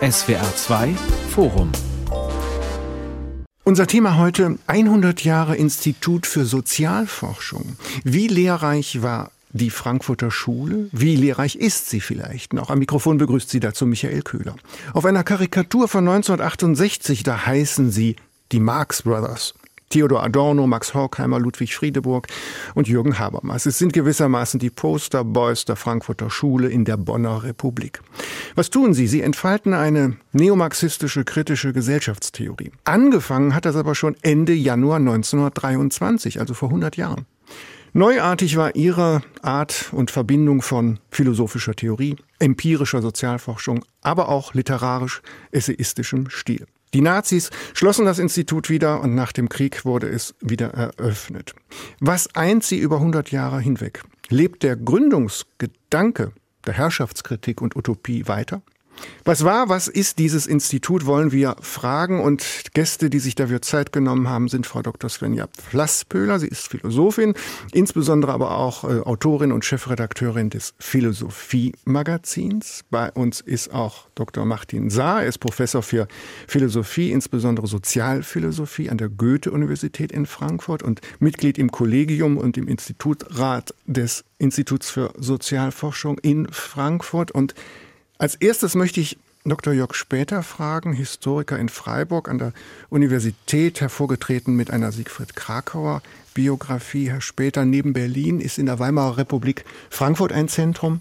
SWR 2 Forum unser Thema heute 100 Jahre Institut für Sozialforschung. Wie lehrreich war die Frankfurter Schule? Wie lehrreich ist sie vielleicht noch? Am Mikrofon begrüßt sie dazu Michael Köhler. Auf einer Karikatur von 1968, da heißen sie die Marx Brothers. Theodor Adorno, Max Horkheimer, Ludwig Friedeburg und Jürgen Habermas. Es sind gewissermaßen die Posterboys der Frankfurter Schule in der Bonner Republik. Was tun sie? Sie entfalten eine neomarxistische kritische Gesellschaftstheorie. Angefangen hat das aber schon Ende Januar 1923, also vor 100 Jahren. Neuartig war ihre Art und Verbindung von philosophischer Theorie, empirischer Sozialforschung, aber auch literarisch-essayistischem Stil. Die Nazis schlossen das Institut wieder und nach dem Krieg wurde es wieder eröffnet. Was eint sie über 100 Jahre hinweg? Lebt der Gründungsgedanke der Herrschaftskritik und Utopie weiter? Was war, was ist dieses Institut, wollen wir fragen. Und Gäste, die sich dafür Zeit genommen haben, sind Frau Dr. Svenja Flasspöhler. Sie ist Philosophin, insbesondere aber auch äh, Autorin und Chefredakteurin des Philosophie-Magazins. Bei uns ist auch Dr. Martin Saar. Er ist Professor für Philosophie, insbesondere Sozialphilosophie an der Goethe-Universität in Frankfurt und Mitglied im Kollegium und im Institutrat des Instituts für Sozialforschung in Frankfurt. Und als erstes möchte ich Dr. Jörg Später fragen, Historiker in Freiburg an der Universität, hervorgetreten mit einer Siegfried Krakauer Biografie. Später, neben Berlin ist in der Weimarer Republik Frankfurt ein Zentrum.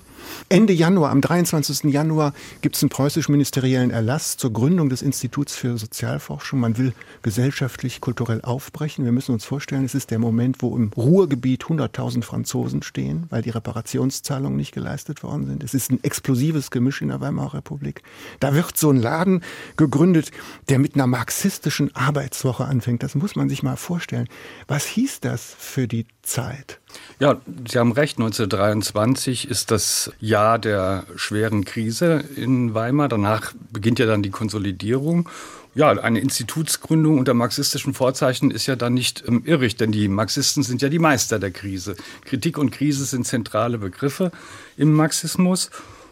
Ende Januar, am 23. Januar, gibt es einen preußisch-ministeriellen Erlass zur Gründung des Instituts für Sozialforschung. Man will gesellschaftlich, kulturell aufbrechen. Wir müssen uns vorstellen, es ist der Moment, wo im Ruhrgebiet 100.000 Franzosen stehen, weil die Reparationszahlungen nicht geleistet worden sind. Es ist ein explosives Gemisch in der Weimarer Republik. Da wird so ein Laden gegründet, der mit einer marxistischen Arbeitswoche anfängt. Das muss man sich mal vorstellen. Was hieß das für die Zeit? Ja, Sie haben recht. 1923 ist das Jahr der schweren Krise in Weimar. Danach beginnt ja dann die Konsolidierung. Ja, eine Institutsgründung unter marxistischen Vorzeichen ist ja dann nicht ähm, irrig, denn die Marxisten sind ja die Meister der Krise. Kritik und Krise sind zentrale Begriffe im Marxismus.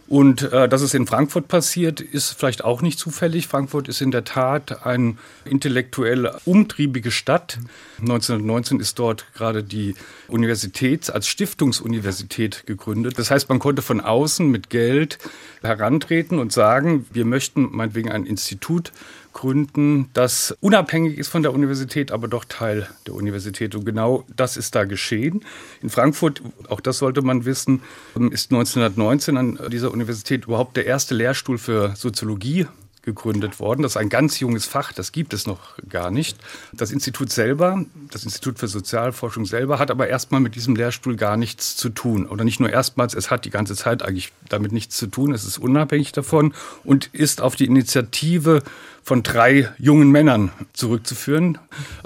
Und äh, dass es in Frankfurt passiert, ist vielleicht auch nicht zufällig. Frankfurt ist in der Tat eine intellektuell umtriebige Stadt. 1919 ist dort gerade die Universität als Stiftungsuniversität gegründet. Das heißt, man konnte von außen mit Geld herantreten und sagen, wir möchten meinetwegen ein Institut gründen, das unabhängig ist von der Universität, aber doch Teil der Universität. Und genau das ist da geschehen. In Frankfurt, auch das sollte man wissen, ist 1919 an dieser Universität überhaupt der erste Lehrstuhl für Soziologie gegründet worden. Das ist ein ganz junges Fach, das gibt es noch gar nicht. Das Institut selber, das Institut für Sozialforschung selber, hat aber erstmal mit diesem Lehrstuhl gar nichts zu tun. Oder nicht nur erstmals, es hat die ganze Zeit eigentlich damit nichts zu tun. Es ist unabhängig davon und ist auf die Initiative von drei jungen Männern zurückzuführen.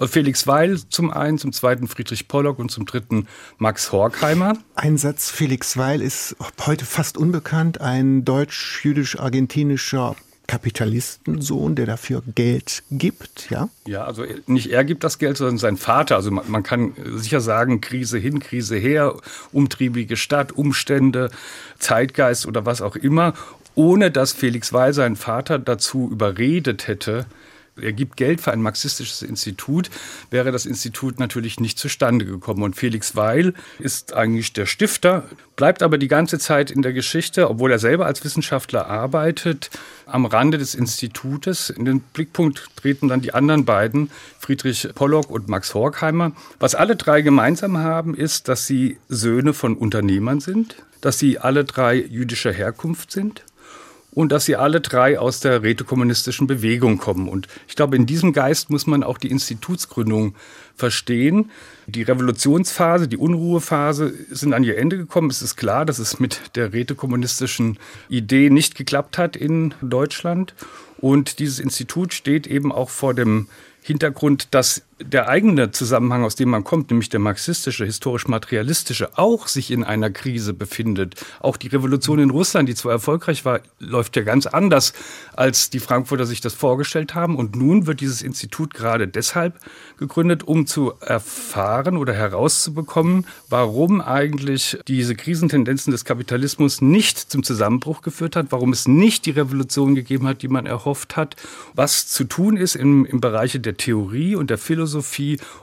Felix Weil zum einen, zum zweiten Friedrich Pollock und zum dritten Max Horkheimer. Ein Satz, Felix Weil ist heute fast unbekannt, ein deutsch-jüdisch-argentinischer Kapitalistensohn, der dafür Geld gibt, ja? Ja, also nicht er gibt das Geld, sondern sein Vater. Also man, man kann sicher sagen, Krise hin, Krise her, umtriebige Stadt, Umstände, Zeitgeist oder was auch immer, ohne dass Felix Weil seinen Vater dazu überredet hätte, er gibt Geld für ein marxistisches Institut, wäre das Institut natürlich nicht zustande gekommen. Und Felix Weil ist eigentlich der Stifter, bleibt aber die ganze Zeit in der Geschichte, obwohl er selber als Wissenschaftler arbeitet, am Rande des Institutes. In den Blickpunkt treten dann die anderen beiden, Friedrich Pollock und Max Horkheimer. Was alle drei gemeinsam haben, ist, dass sie Söhne von Unternehmern sind, dass sie alle drei jüdischer Herkunft sind und dass sie alle drei aus der rätekommunistischen Bewegung kommen. Und ich glaube, in diesem Geist muss man auch die Institutsgründung verstehen. Die Revolutionsphase, die Unruhephase sind an ihr Ende gekommen. Es ist klar, dass es mit der rätekommunistischen Idee nicht geklappt hat in Deutschland. Und dieses Institut steht eben auch vor dem Hintergrund, dass der eigene Zusammenhang, aus dem man kommt, nämlich der marxistische, historisch-materialistische, auch sich in einer Krise befindet. Auch die Revolution in Russland, die zwar erfolgreich war, läuft ja ganz anders, als die Frankfurter sich das vorgestellt haben. Und nun wird dieses Institut gerade deshalb gegründet, um zu erfahren oder herauszubekommen, warum eigentlich diese Krisentendenzen des Kapitalismus nicht zum Zusammenbruch geführt hat, warum es nicht die Revolution gegeben hat, die man erhofft hat, was zu tun ist im, im Bereich der Theorie und der Philosophie,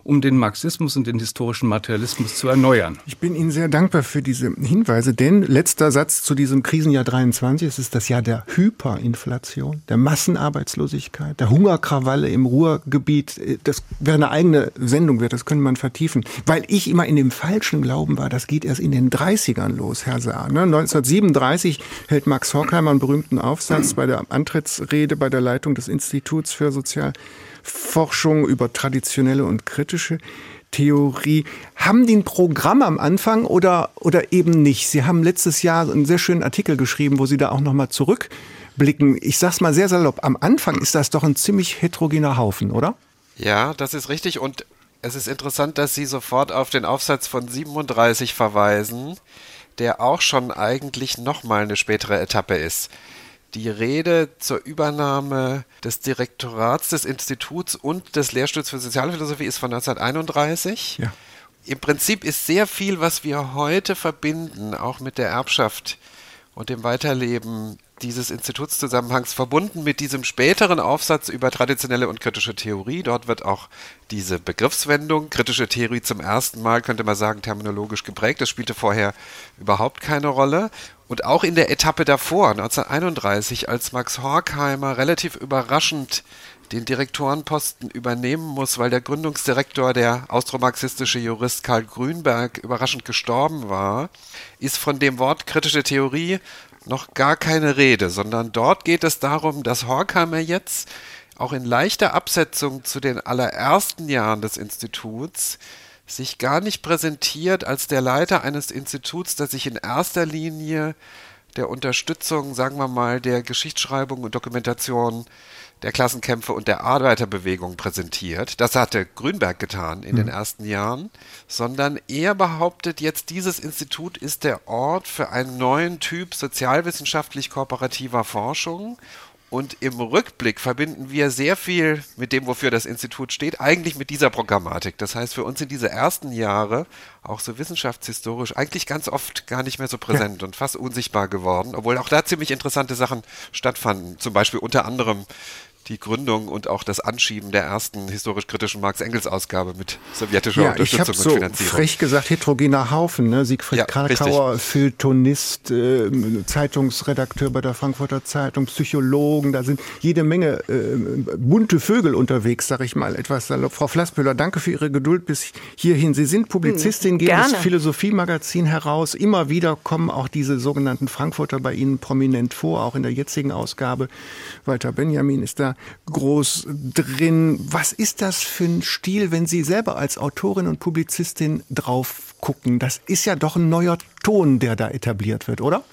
um den Marxismus und den historischen Materialismus zu erneuern. Ich bin Ihnen sehr dankbar für diese Hinweise, denn letzter Satz zu diesem Krisenjahr 23, es ist das Jahr der Hyperinflation, der Massenarbeitslosigkeit, der Hungerkrawalle im Ruhrgebiet. Das wäre eine eigene Sendung, das könnte man vertiefen, weil ich immer in dem falschen Glauben war, das geht erst in den 30ern los, Herr Saar. 1937 ne? hält Max Horkheimer einen berühmten Aufsatz bei der Antrittsrede bei der Leitung des Instituts für Sozialforschung über traditionelle und kritische Theorie. Haben die ein Programm am Anfang oder, oder eben nicht? Sie haben letztes Jahr einen sehr schönen Artikel geschrieben, wo Sie da auch nochmal zurückblicken. Ich sag's mal sehr salopp, am Anfang ist das doch ein ziemlich heterogener Haufen, oder? Ja, das ist richtig und es ist interessant, dass Sie sofort auf den Aufsatz von 37 verweisen, der auch schon eigentlich nochmal eine spätere Etappe ist. Die Rede zur Übernahme des Direktorats des Instituts und des Lehrstuhls für Sozialphilosophie ist von 1931. Ja. Im Prinzip ist sehr viel, was wir heute verbinden, auch mit der Erbschaft und dem Weiterleben dieses Institutszusammenhangs verbunden mit diesem späteren Aufsatz über traditionelle und kritische Theorie. Dort wird auch diese Begriffswendung, kritische Theorie zum ersten Mal, könnte man sagen, terminologisch geprägt. Das spielte vorher überhaupt keine Rolle. Und auch in der Etappe davor, 1931, als Max Horkheimer relativ überraschend den Direktorenposten übernehmen muss, weil der Gründungsdirektor, der austromarxistische Jurist Karl Grünberg, überraschend gestorben war, ist von dem Wort kritische Theorie noch gar keine Rede, sondern dort geht es darum, dass Horkheimer jetzt auch in leichter Absetzung zu den allerersten Jahren des Instituts sich gar nicht präsentiert als der Leiter eines Instituts, das sich in erster Linie der Unterstützung, sagen wir mal, der Geschichtsschreibung und Dokumentation der Klassenkämpfe und der Arbeiterbewegung präsentiert. Das hatte Grünberg getan in mhm. den ersten Jahren, sondern er behauptet jetzt, dieses Institut ist der Ort für einen neuen Typ sozialwissenschaftlich kooperativer Forschung und im Rückblick verbinden wir sehr viel mit dem, wofür das Institut steht, eigentlich mit dieser Programmatik. Das heißt, für uns sind diese ersten Jahre auch so wissenschaftshistorisch eigentlich ganz oft gar nicht mehr so präsent ja. und fast unsichtbar geworden, obwohl auch da ziemlich interessante Sachen stattfanden. Zum Beispiel unter anderem die Gründung und auch das Anschieben der ersten historisch-kritischen Marx-Engels-Ausgabe mit sowjetischer ja, Unterstützung ich so und Finanzierung. frech gesagt heterogener Haufen. Ne? Siegfried ja, Krakauer, Feuilletonist, äh, Zeitungsredakteur bei der Frankfurter Zeitung, Psychologen, da sind jede Menge äh, bunte Vögel unterwegs, sag ich mal etwas salopp. Frau Flassbühler, danke für Ihre Geduld bis hierhin. Sie sind Publizistin, hm, geben das Philosophiemagazin heraus. Immer wieder kommen auch diese sogenannten Frankfurter bei Ihnen prominent vor, auch in der jetzigen Ausgabe. Walter Benjamin ist da groß drin. Was ist das für ein Stil, wenn Sie selber als Autorin und Publizistin drauf gucken? Das ist ja doch ein neuer Ton, der da etabliert wird, oder?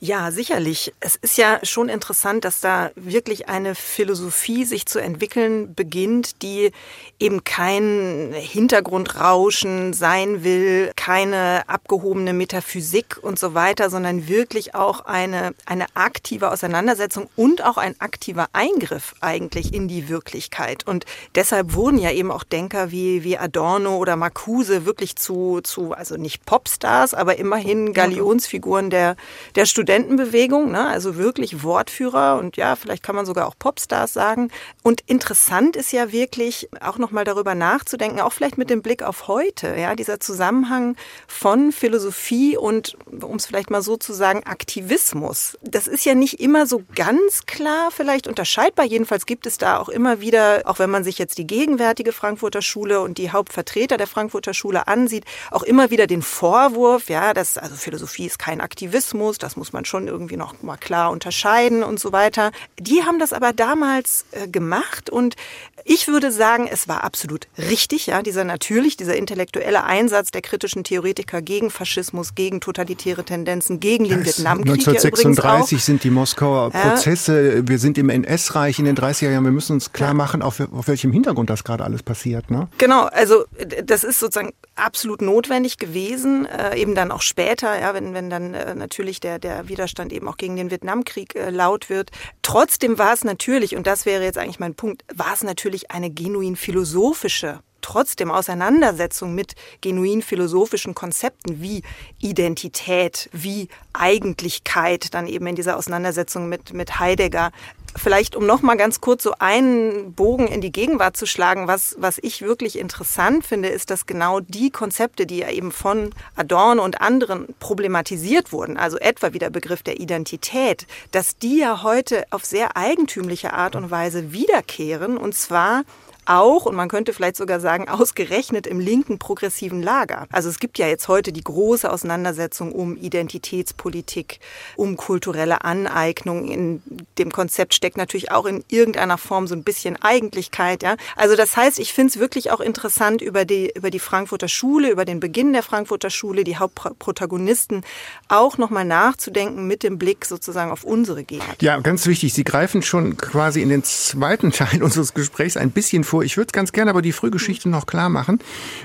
Ja, sicherlich. Es ist ja schon interessant, dass da wirklich eine Philosophie sich zu entwickeln beginnt, die eben kein Hintergrundrauschen sein will, keine abgehobene Metaphysik und so weiter, sondern wirklich auch eine, eine aktive Auseinandersetzung und auch ein aktiver Eingriff eigentlich in die Wirklichkeit. Und deshalb wurden ja eben auch Denker wie, wie Adorno oder Marcuse wirklich zu, zu, also nicht Popstars, aber immerhin Galionsfiguren der, der Studenten Studentenbewegung, ne? also wirklich Wortführer und ja, vielleicht kann man sogar auch Popstars sagen. Und interessant ist ja wirklich auch nochmal darüber nachzudenken, auch vielleicht mit dem Blick auf heute, ja, dieser Zusammenhang von Philosophie und, um es vielleicht mal so zu sagen, Aktivismus. Das ist ja nicht immer so ganz klar vielleicht unterscheidbar. Jedenfalls gibt es da auch immer wieder, auch wenn man sich jetzt die gegenwärtige Frankfurter Schule und die Hauptvertreter der Frankfurter Schule ansieht, auch immer wieder den Vorwurf, ja, dass also Philosophie ist kein Aktivismus, das muss man man schon irgendwie noch mal klar unterscheiden und so weiter. Die haben das aber damals äh, gemacht und ich würde sagen, es war absolut richtig, ja, dieser natürlich, dieser intellektuelle Einsatz der kritischen Theoretiker gegen Faschismus, gegen totalitäre Tendenzen, gegen den Vietnamkrieg. 1936 ja sind die Moskauer Prozesse, wir sind im NS-Reich in den 30er Jahren, wir müssen uns klar machen, auf, auf welchem Hintergrund das gerade alles passiert. Ne? Genau, also das ist sozusagen absolut notwendig gewesen, äh, eben dann auch später, ja, wenn, wenn dann äh, natürlich der, der Widerstand eben auch gegen den Vietnamkrieg äh, laut wird. Trotzdem war es natürlich, und das wäre jetzt eigentlich mein Punkt, war es natürlich eine genuin philosophische trotzdem Auseinandersetzung mit genuin philosophischen Konzepten wie Identität, wie Eigentlichkeit, dann eben in dieser Auseinandersetzung mit, mit Heidegger, Vielleicht, um noch mal ganz kurz so einen Bogen in die Gegenwart zu schlagen, was, was ich wirklich interessant finde, ist, dass genau die Konzepte, die ja eben von Adorno und anderen problematisiert wurden, also etwa wie der Begriff der Identität, dass die ja heute auf sehr eigentümliche Art und Weise wiederkehren und zwar auch, und man könnte vielleicht sogar sagen, ausgerechnet im linken progressiven Lager. Also es gibt ja jetzt heute die große Auseinandersetzung um Identitätspolitik, um kulturelle Aneignung. In dem Konzept steckt natürlich auch in irgendeiner Form so ein bisschen Eigentlichkeit. Ja? Also das heißt, ich finde es wirklich auch interessant, über die, über die Frankfurter Schule, über den Beginn der Frankfurter Schule, die Hauptprotagonisten auch nochmal nachzudenken mit dem Blick sozusagen auf unsere Gegenwart. Ja, ganz wichtig. Sie greifen schon quasi in den zweiten Teil unseres Gesprächs ein bisschen vor vor. Ich würde ganz gerne aber die Frühgeschichte noch klar machen,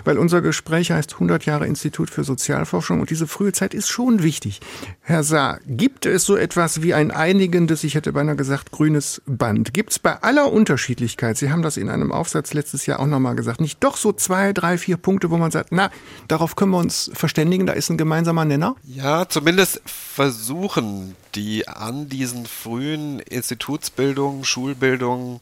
weil unser Gespräch heißt 100 Jahre Institut für Sozialforschung und diese frühe Zeit ist schon wichtig. Herr Saar, gibt es so etwas wie ein einigendes, ich hätte beinahe gesagt, grünes Band? Gibt es bei aller Unterschiedlichkeit, Sie haben das in einem Aufsatz letztes Jahr auch nochmal gesagt, nicht doch so zwei, drei, vier Punkte, wo man sagt, na, darauf können wir uns verständigen, da ist ein gemeinsamer Nenner? Ja, zumindest versuchen die an diesen frühen Institutsbildungen, Schulbildungen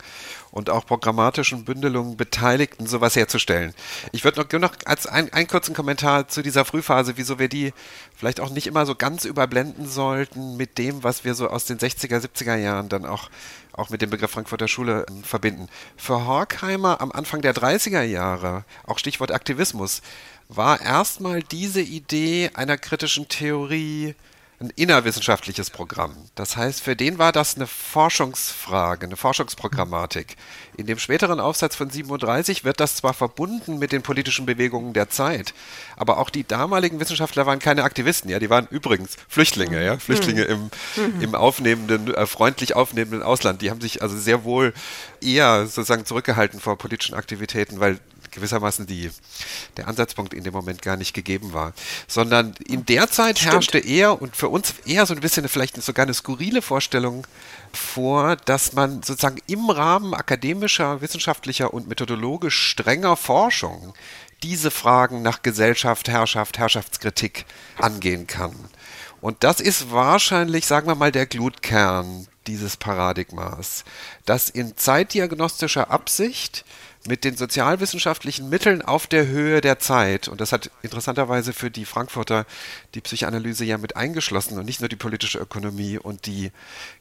und auch programmatischen Bündelungen Beteiligten sowas herzustellen. Ich würde noch, noch als ein, einen kurzen Kommentar zu dieser Frühphase, wieso wir die vielleicht auch nicht immer so ganz überblenden sollten mit dem, was wir so aus den 60er, 70er Jahren dann auch auch mit dem Begriff Frankfurter Schule ähm, verbinden. Für Horkheimer am Anfang der 30er Jahre, auch Stichwort Aktivismus, war erstmal diese Idee einer kritischen Theorie ein innerwissenschaftliches Programm. Das heißt, für den war das eine Forschungsfrage, eine Forschungsprogrammatik. In dem späteren Aufsatz von 37 wird das zwar verbunden mit den politischen Bewegungen der Zeit, aber auch die damaligen Wissenschaftler waren keine Aktivisten, ja, die waren übrigens Flüchtlinge, ja, Flüchtlinge im, im aufnehmenden, äh, freundlich aufnehmenden Ausland. Die haben sich also sehr wohl eher sozusagen zurückgehalten vor politischen Aktivitäten, weil gewissermaßen die, der Ansatzpunkt in dem Moment gar nicht gegeben war. Sondern in der Zeit Stimmt. herrschte eher und für uns eher so ein bisschen vielleicht sogar eine skurrile Vorstellung vor, dass man sozusagen im Rahmen akademischer, wissenschaftlicher und methodologisch strenger Forschung diese Fragen nach Gesellschaft, Herrschaft, Herrschaftskritik angehen kann. Und das ist wahrscheinlich, sagen wir mal, der Glutkern dieses Paradigmas, dass in zeitdiagnostischer Absicht mit den sozialwissenschaftlichen Mitteln auf der Höhe der Zeit, und das hat interessanterweise für die Frankfurter die Psychoanalyse ja mit eingeschlossen und nicht nur die politische Ökonomie und die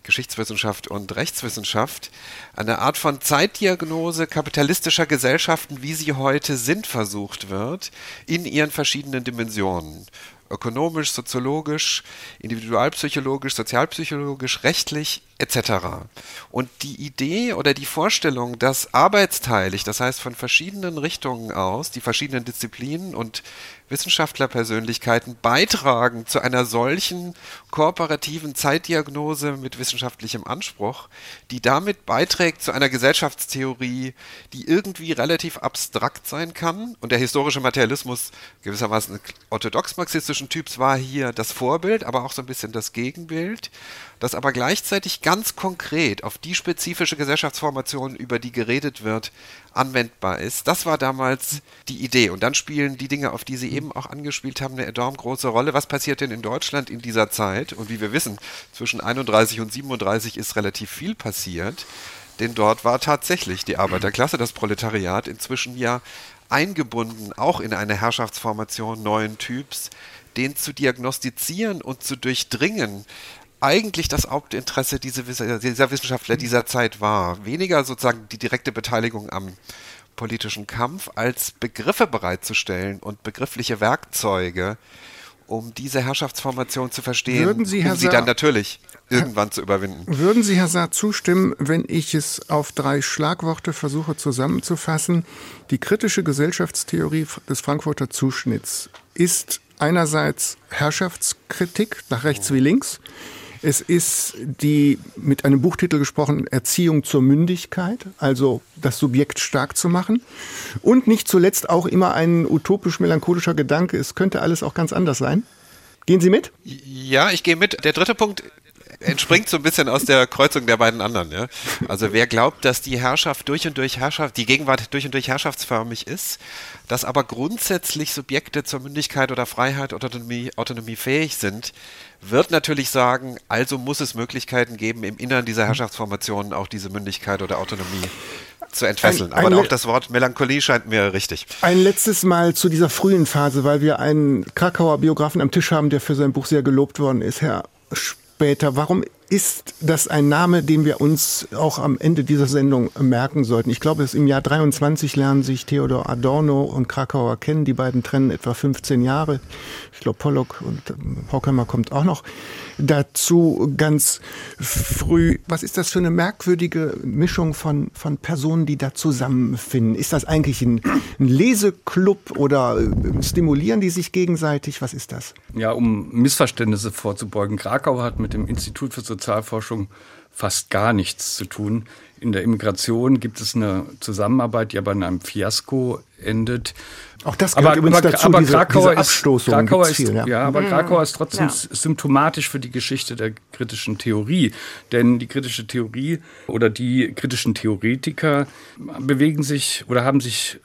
Geschichtswissenschaft und Rechtswissenschaft, eine Art von Zeitdiagnose kapitalistischer Gesellschaften, wie sie heute sind, versucht wird, in ihren verschiedenen Dimensionen. Ökonomisch, soziologisch, individualpsychologisch, sozialpsychologisch, rechtlich etc. Und die Idee oder die Vorstellung, dass arbeitsteilig, das heißt von verschiedenen Richtungen aus, die verschiedenen Disziplinen und Wissenschaftlerpersönlichkeiten beitragen zu einer solchen kooperativen Zeitdiagnose mit wissenschaftlichem Anspruch, die damit beiträgt zu einer Gesellschaftstheorie, die irgendwie relativ abstrakt sein kann. Und der historische Materialismus gewissermaßen orthodox-marxistischen Typs war hier das Vorbild, aber auch so ein bisschen das Gegenbild das aber gleichzeitig ganz konkret auf die spezifische Gesellschaftsformation, über die geredet wird, anwendbar ist. Das war damals die Idee. Und dann spielen die Dinge, auf die Sie eben auch angespielt haben, eine enorm große Rolle. Was passiert denn in Deutschland in dieser Zeit? Und wie wir wissen, zwischen 31 und 37 ist relativ viel passiert. Denn dort war tatsächlich die Arbeiterklasse, das Proletariat, inzwischen ja eingebunden, auch in eine Herrschaftsformation neuen Typs, den zu diagnostizieren und zu durchdringen, eigentlich das Hauptinteresse dieser, Wissenschaftler dieser Zeit war. Weniger sozusagen die direkte Beteiligung am politischen Kampf, als Begriffe bereitzustellen und begriffliche Werkzeuge, um diese Herrschaftsformation zu verstehen, Würden Sie, Herr um sie dann natürlich irgendwann zu überwinden. Würden Sie, Herr Saar, zustimmen, wenn ich es auf drei Schlagworte versuche zusammenzufassen? Die kritische Gesellschaftstheorie des Frankfurter Zuschnitts ist einerseits Herrschaftskritik nach rechts wie links, es ist die, mit einem Buchtitel gesprochen, Erziehung zur Mündigkeit, also das Subjekt stark zu machen. Und nicht zuletzt auch immer ein utopisch-melancholischer Gedanke, es könnte alles auch ganz anders sein. Gehen Sie mit? Ja, ich gehe mit. Der dritte Punkt entspringt so ein bisschen aus der Kreuzung der beiden anderen. Ja? Also wer glaubt, dass die Herrschaft durch und durch Herrschaft, die Gegenwart durch und durch herrschaftsförmig ist, dass aber grundsätzlich Subjekte zur Mündigkeit oder Freiheit oder Autonomie, Autonomie fähig sind, wird natürlich sagen, also muss es Möglichkeiten geben, im Innern dieser Herrschaftsformationen auch diese Mündigkeit oder Autonomie zu entfesseln. Ein, ein Aber auch das Wort Melancholie scheint mir richtig. Ein letztes Mal zu dieser frühen Phase, weil wir einen Krakauer Biografen am Tisch haben, der für sein Buch sehr gelobt worden ist, Herr Später. Warum ist das ein Name, den wir uns auch am Ende dieser Sendung merken sollten? Ich glaube, im Jahr 23 lernen sich Theodor Adorno und Krakauer kennen. Die beiden trennen etwa 15 Jahre. Ich glaube, Pollock und Horkheimer kommt auch noch dazu ganz früh. Was ist das für eine merkwürdige Mischung von, von Personen, die da zusammenfinden? Ist das eigentlich ein, ein Leseklub oder äh, stimulieren die sich gegenseitig? Was ist das? Ja, um Missverständnisse vorzubeugen. Krakau hat mit dem Institut für Sozialforschung fast gar nichts zu tun. In der Immigration gibt es eine Zusammenarbeit, die aber in einem Fiasko endet. Auch das gehört aber, übrigens aber, dazu, aber diese, Krakauer diese Abstoßung. Ist, Krakauer viel, ist, ja. ja. aber mhm. Krakauer ist trotzdem ja. symptomatisch für die Geschichte der kritischen Theorie. Denn die kritische Theorie oder die kritischen Theoretiker bewegen sich oder haben sich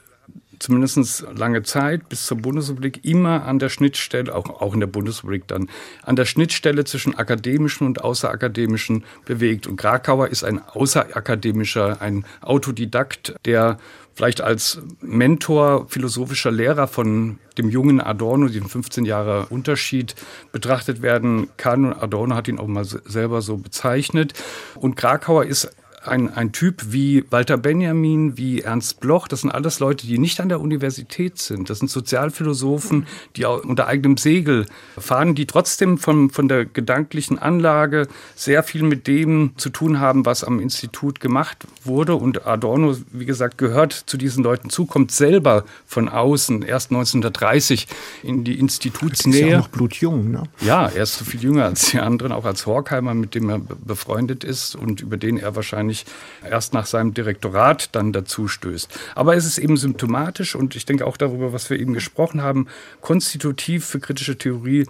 zumindest lange Zeit bis zur Bundesrepublik immer an der Schnittstelle, auch, auch in der Bundesrepublik dann, an der Schnittstelle zwischen akademischen und außerakademischen bewegt. Und Krakauer ist ein außerakademischer, ein Autodidakt, der vielleicht als Mentor, philosophischer Lehrer von dem jungen Adorno, den 15 Jahre Unterschied betrachtet werden kann. Und Adorno hat ihn auch mal selber so bezeichnet. Und Krakauer ist ein, ein Typ wie Walter Benjamin, wie Ernst Bloch, das sind alles Leute, die nicht an der Universität sind. Das sind Sozialphilosophen, die unter eigenem Segel fahren, die trotzdem von, von der gedanklichen Anlage sehr viel mit dem zu tun haben, was am Institut gemacht wurde. Und Adorno, wie gesagt, gehört zu diesen Leuten zu, kommt selber von außen, erst 1930 in die Institutsnähe. Er ist ja noch blutjung, ne? Ja, er ist so viel jünger als die anderen, auch als Horkheimer, mit dem er befreundet ist und über den er wahrscheinlich wahrscheinlich erst nach seinem Direktorat dann dazu stößt. Aber es ist eben symptomatisch und ich denke auch darüber, was wir eben gesprochen haben, konstitutiv für kritische Theorie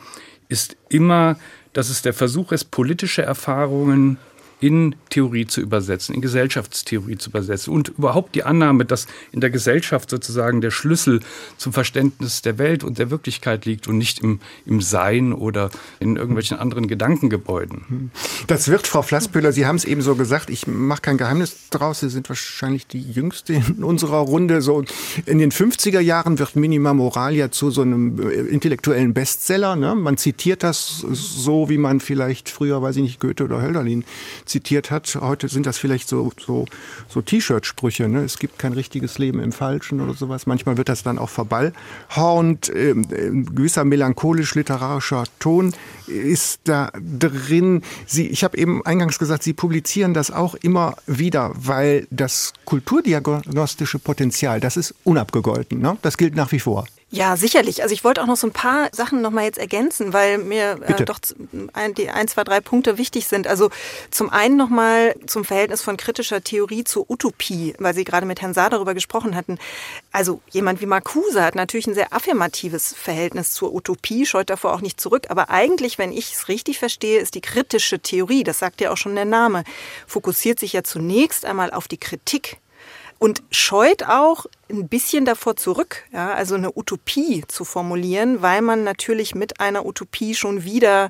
ist immer, dass es der Versuch ist, politische Erfahrungen in Theorie zu übersetzen, in Gesellschaftstheorie zu übersetzen und überhaupt die Annahme, dass in der Gesellschaft sozusagen der Schlüssel zum Verständnis der Welt und der Wirklichkeit liegt und nicht im, im Sein oder in irgendwelchen anderen Gedankengebäuden. Das wird, Frau Flassbühler, Sie haben es eben so gesagt, ich mache kein Geheimnis draus, Sie sind wahrscheinlich die Jüngste in unserer Runde. So in den 50er Jahren wird Minima Moralia zu so einem äh, intellektuellen Bestseller. Ne? Man zitiert das so, wie man vielleicht früher, weiß ich nicht, Goethe oder Hölderlin zitiert hat. Heute sind das vielleicht so, so, so T-Shirt-Sprüche. Ne? Es gibt kein richtiges Leben im Falschen oder sowas. Manchmal wird das dann auch verballhornt. Ähm, ein gewisser melancholisch-literarischer Ton ist da drin. Sie, ich habe eben eingangs gesagt, Sie publizieren das auch immer wieder, weil das kulturdiagnostische Potenzial, das ist unabgegolten. Ne? Das gilt nach wie vor. Ja, sicherlich. Also ich wollte auch noch so ein paar Sachen noch mal jetzt ergänzen, weil mir äh, doch ein, die ein, zwei, drei Punkte wichtig sind. Also zum einen noch mal zum Verhältnis von kritischer Theorie zur Utopie, weil Sie gerade mit Herrn Saar darüber gesprochen hatten. Also jemand wie Marcuse hat natürlich ein sehr affirmatives Verhältnis zur Utopie, scheut davor auch nicht zurück. Aber eigentlich, wenn ich es richtig verstehe, ist die kritische Theorie, das sagt ja auch schon der Name, fokussiert sich ja zunächst einmal auf die Kritik und scheut auch ein bisschen davor zurück, ja, also eine Utopie zu formulieren, weil man natürlich mit einer Utopie schon wieder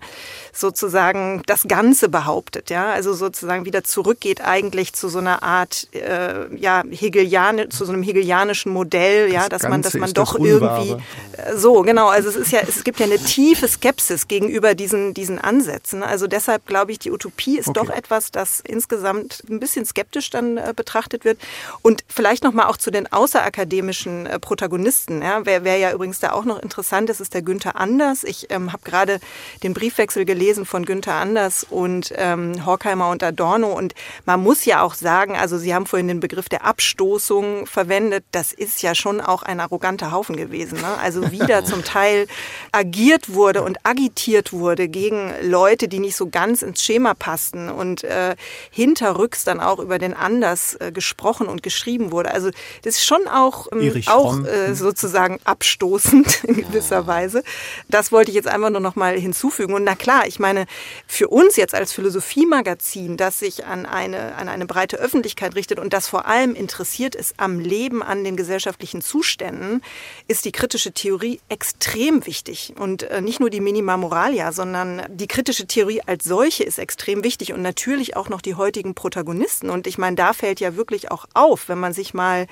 sozusagen das Ganze behauptet, ja, also sozusagen wieder zurückgeht eigentlich zu so einer Art, äh, ja, Hegelian, zu so einem hegelianischen Modell, ja, dass man, dass man doch irgendwie, äh, so, genau, also es ist ja, es gibt ja eine tiefe Skepsis gegenüber diesen, diesen Ansätzen, also deshalb glaube ich, die Utopie ist okay. doch etwas, das insgesamt ein bisschen skeptisch dann äh, betrachtet wird. Und vielleicht nochmal auch zu den Außer akademischen äh, Protagonisten. Ja. Wer, wer ja übrigens da auch noch interessant ist, ist der Günther Anders. Ich ähm, habe gerade den Briefwechsel gelesen von Günther Anders und ähm, Horkheimer und Adorno. Und man muss ja auch sagen, also Sie haben vorhin den Begriff der Abstoßung verwendet. Das ist ja schon auch ein arroganter Haufen gewesen. Ne? Also wieder zum Teil agiert wurde und agitiert wurde gegen Leute, die nicht so ganz ins Schema passten und äh, hinterrücks dann auch über den Anders äh, gesprochen und geschrieben wurde. Also das ist schon auch, ähm, auch äh, sozusagen abstoßend in gewisser Weise. Das wollte ich jetzt einfach nur noch mal hinzufügen. Und na klar, ich meine, für uns jetzt als Philosophiemagazin, das sich an eine, an eine breite Öffentlichkeit richtet und das vor allem interessiert ist am Leben, an den gesellschaftlichen Zuständen, ist die kritische Theorie extrem wichtig. Und äh, nicht nur die Minima Moralia, sondern die kritische Theorie als solche ist extrem wichtig und natürlich auch noch die heutigen Protagonisten. Und ich meine, da fällt ja wirklich auch auf, wenn man sich mal